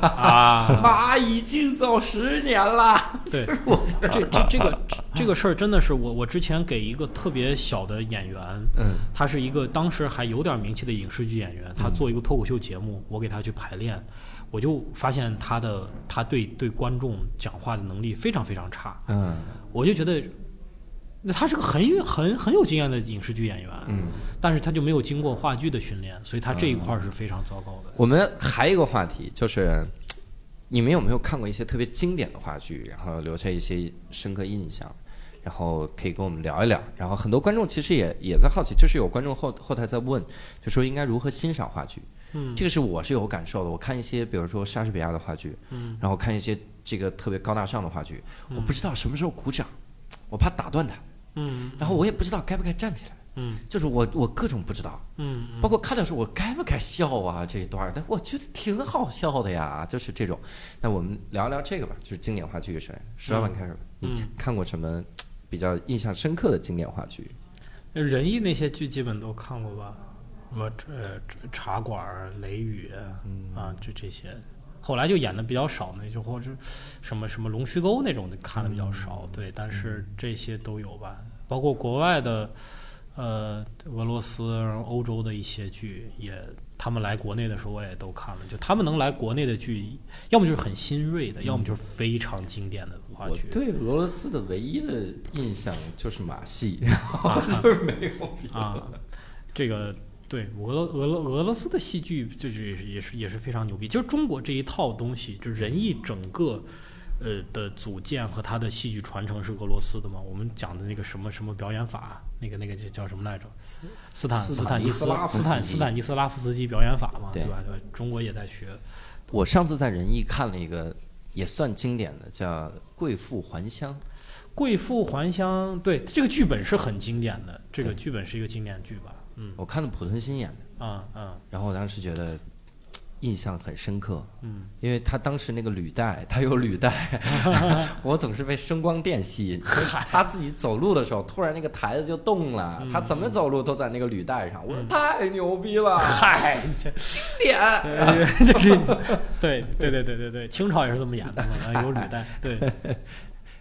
啊，[LAUGHS] 妈，已经走十年了。对就是我觉得这这这个这个事儿真的是我我之前给一个特别小的演员，嗯他是一个当时还有点名气的影视剧演员，他做一个脱口秀节目，我给他去排练，我就发现他的他对对观众讲话的能力非常非常差，嗯我就觉得，那他是个很很很有经验的影视剧演员，嗯。但是他就没有经过话剧的训练，所以他这一块是非常糟糕的。我们还有一个话题，就是你们有没有看过一些特别经典的话剧，然后留下一些深刻印象，然后可以跟我们聊一聊。然后很多观众其实也也在好奇，就是有观众后后台在问，就说应该如何欣赏话剧。嗯这个是我是有感受的。我看一些比如说莎士比亚的话剧，嗯然后看一些这个特别高大上的话剧，我不知道什么时候鼓掌，我怕打断他，嗯然后我也不知道该不该站起来。嗯就是我我各种不知道，嗯嗯包括看的时候我该不该笑啊这一段儿，但我觉得挺好笑的呀，就是这种。那我们聊一聊这个吧，就是经典话剧是十二万开始吧，你嗯看过什么比较印象深刻的经典话剧？仁义那些剧基本都看过吧？什么呃茶馆儿、雷雨嗯啊，这这些，后来就演的比较少那，就或者什么什么龙须沟那种的看的比较少，嗯对，但是这些都有吧，包括国外的，呃，俄罗斯、然后欧洲的一些剧也。他们来国内的时候，我也都看了。就他们能来国内的剧，要么就是很新锐的，要么就是非常经典的话我剧。对俄罗斯的唯一的印象就是马戏，啊 [LAUGHS] 就是没有别的。啊，这个对俄罗俄罗俄罗斯的戏剧就是也是也是非常牛逼，就是中国这一套东西，就仁义整个呃的组建和它的戏剧传承是俄罗斯的嘛。我们讲的那个什么什么表演法，那个那个叫叫什么来着？斯坦斯斯坦尼斯斯拉夫斯坦斯坦尼斯拉夫斯基表演法嘛，对对吧？对吧？中国也在学。我上次在仁义看了一个也算经典的，叫《贵妇还乡》。贵妇还乡，对这个剧本是很经典的，这个剧本是一个经典剧吧？嗯。我看了濮存昕演的，啊啊。然后我当时觉得印象很深刻，嗯。因为他当时那个履带，他有履带，[LAUGHS] 我总是被声光电吸引。[LAUGHS] 他自己走路的时候，突然那个台子就动了，嗯。他怎么走路都在那个履带上，我说太牛逼了，嗨，这点。呃，这是对对对对对对，清朝也是这么演的嘛，啊有履带，对，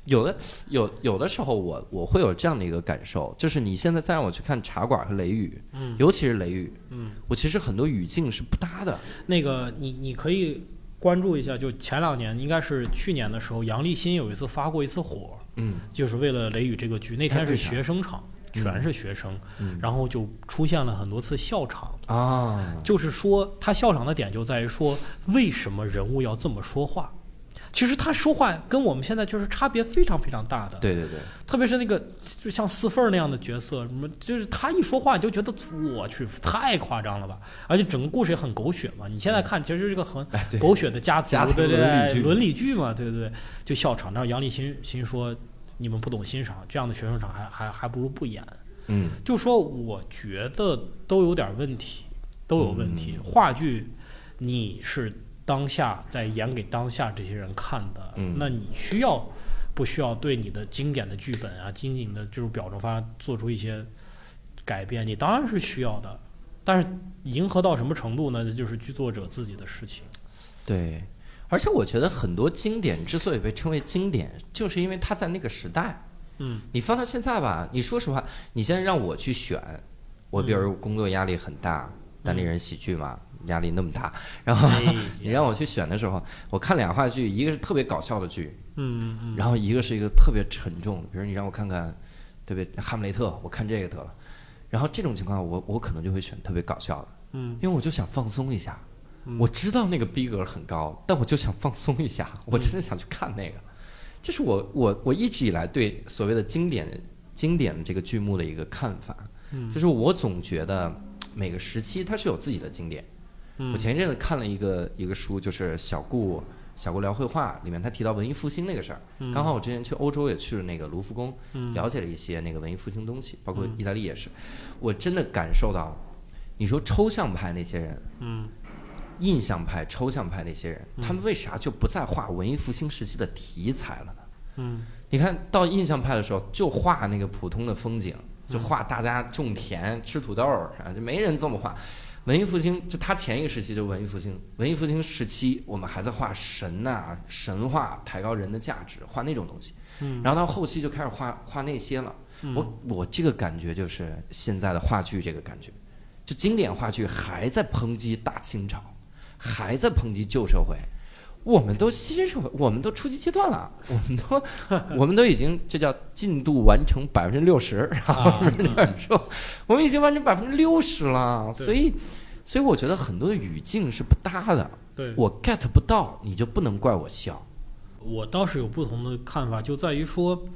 有的有有的时候我我会有这样的一个感受，就是你现在再让我去看茶馆和雷雨，嗯尤其是雷雨，嗯，我其实很多语境是不搭的。那个你你可以关注一下，就前两年应该是去年的时候，杨立新有一次发过一次火，嗯就是为了《雷雨》这个剧，那天是学生场，全是学生，嗯然后就出现了很多次笑场，啊，就是说他笑场的点就在于说，为什么人物要这么说话？其实他说话跟我们现在就是差别非常非常大的，对对对，特别是那个就像四凤儿那样的角色，什么就是他一说话你就觉得我去太夸张了吧，而且整个故事也很狗血嘛。你现在看其实是个很狗血的家族，家庭对对对，伦理剧伦理剧嘛，对对对，就笑场。然后杨立新新说你们不懂欣赏，这样的学生场还还还不如不演。嗯就说我觉得都有点问题，都有问题。嗯话剧你是当下在演给当下这些人看的，嗯那你需要不需要对你的经典的剧本啊、经典的这种表征方案做出一些改变？你当然是需要的，但是迎合到什么程度呢？那就是剧作者自己的事情。对。而且我觉得很多经典之所以被称为经典，就是因为它在那个时代。嗯你放到现在吧，你说实话，你现在让我去选，我比如工作压力很大，单立人喜剧嘛，压力那么大，[LAUGHS] 然后哎 [LAUGHS] 你让我去选的时候，我看俩话剧，一个是特别搞笑的剧，嗯嗯嗯，然后一个是一个特别沉重的，比如你让我看看，对不对？哈姆雷特，我看这个得了。然后这种情况，我我可能就会选特别搞笑的，嗯因为我就想放松一下。嗯我知道那个逼格很高，但我就想放松一下，我真的想去看那个。这是我我我一直以来对所谓的经典经典的这个剧目的一个看法，嗯就是我总觉得每个时期它是有自己的经典。嗯我前一阵子看了一个一个书，就是小顾小顾聊绘画，里面他提到文艺复兴那个事儿。嗯刚好我之前去欧洲也去了那个卢浮宫，嗯了解了一些那个文艺复兴东西，包括嗯意大利也是。我真的感受到，你说抽象派那些人，嗯印象派、抽象派那些人，嗯他们为啥就不再画文艺复兴时期的题材了呢？嗯你看到印象派的时候，就画那个普通的风景，就画大家种田、吃土豆儿啊，就没人这么画。文艺复兴就他前一个时期就文艺复兴，文艺复兴时期我们还在画神呐、神话，抬高人的价值，画那种东西。嗯，然后到后期就开始画画那些了。嗯。我我这个感觉就是现在的话剧这个感觉，就经典话剧还在抨击大清朝，还在抨击旧社会。我们都新社会，我们都初级阶段了，我们都 [LAUGHS] 我们都已经这叫进度完成百分之六十，然后说，我们已经完成百分之六十了，所以所以我觉得很多的语境是不搭的，对我 get 不到，你就不能怪我笑。我倒是有不同的看法，就在于说，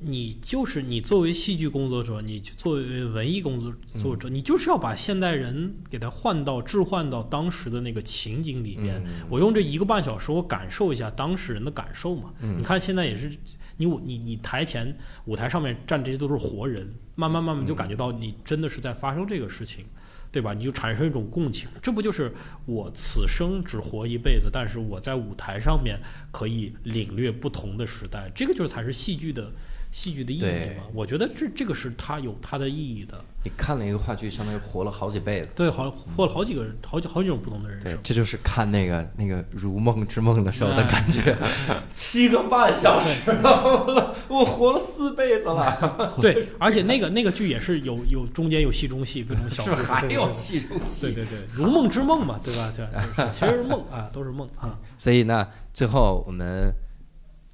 你就是你作为戏剧工作者，你作为文艺工作作者，你就是要把现代人给他换到置换到当时的那个情景里面。嗯我用这一个半小时，我感受一下当事人的感受嘛。嗯你看现在也是，你舞你你台前舞台上面站这些都是活人，慢慢慢慢就感觉到你真的是在发生这个事情。对吧？你就产生一种共情，这不就是我此生只活一辈子，但是我在舞台上面可以领略不同的时代，这个就是才是戏剧的戏剧的意义？我觉得这这个是它有它的意义的。你看了一个话剧，相当于活了好几辈子。对，好活了好几个人，好几好几种不同的人生，。对这就是看那个那个《如梦之梦》的时候的感觉，[LAUGHS] 七个半小时了，我活了四辈子了，对，而且那个那个剧也是有有中间有戏中戏，各种小是还有戏中戏？对对对，如梦之梦嘛，对吧？对，就是其实是梦啊，都是梦啊。[LAUGHS] 所以呢，最后我们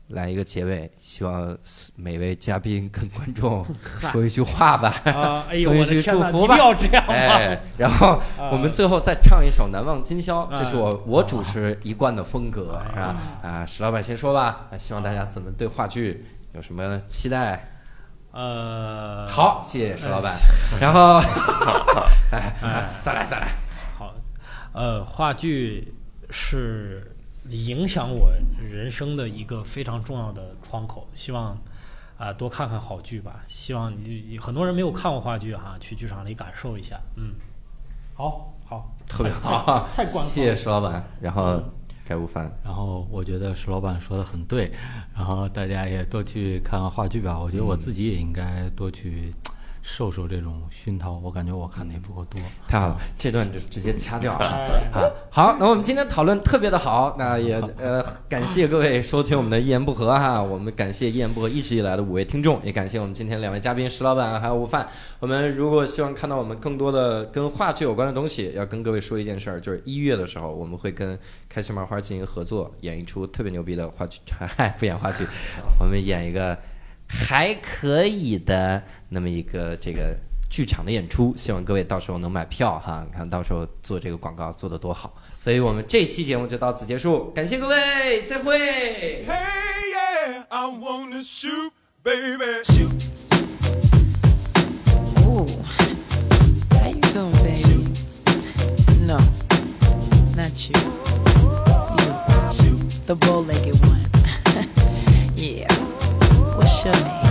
来一个结尾，希望每位嘉宾跟观众 [LAUGHS] 说一句话吧。啊，哎呦，送一句祝福吧要这样吗？哎，然后我们最后再唱一首《难忘今宵》，啊这是我我主持一贯的风格，哎是吧？啊，石老板先说吧，啊希望大家怎么对话剧有什么期待？呃，好，谢谢石老板。然后，[LAUGHS] 哎，哎再来再来，好，呃，话剧是影响我人生的一个非常重要的窗口，希望啊、多看看好剧吧。希望你很多人没有看过话剧哈，去剧场里感受一下。嗯，好，好，特别好，太太官方谢谢石老板。然后嗯该午饭，然后我觉得石老板说的很对，然后大家也多去看看话剧吧。我觉得我自己也应该多去受受这种熏陶。我感觉我看的也不够多。太好了，这段就直接掐掉啊，好，那我们今天讨论特别的好，那也呃感谢各位收听我们的一言不合哈，我们感谢一言不合一直以来的五位听众，也感谢我们今天两位嘉宾石老板还有吴范。我们如果希望看到我们更多的跟话剧有关的东西，要跟各位说一件事儿，就是一月的时候我们会跟开心麻花进行合作，演一出特别牛逼的话剧，嗨，不演话剧，我们演一个还可以的那么一个这个。剧场的演出，希望各位到时候能买票哈，你看到时候做这个广告做得多好。所以我们这期节目就到此结束，感谢各位，再会。Hey, yeah, I wanna shoot, baby. Shoot. Ooh, how you doing, baby? No, not you. You, the bow-legged one. Shemay.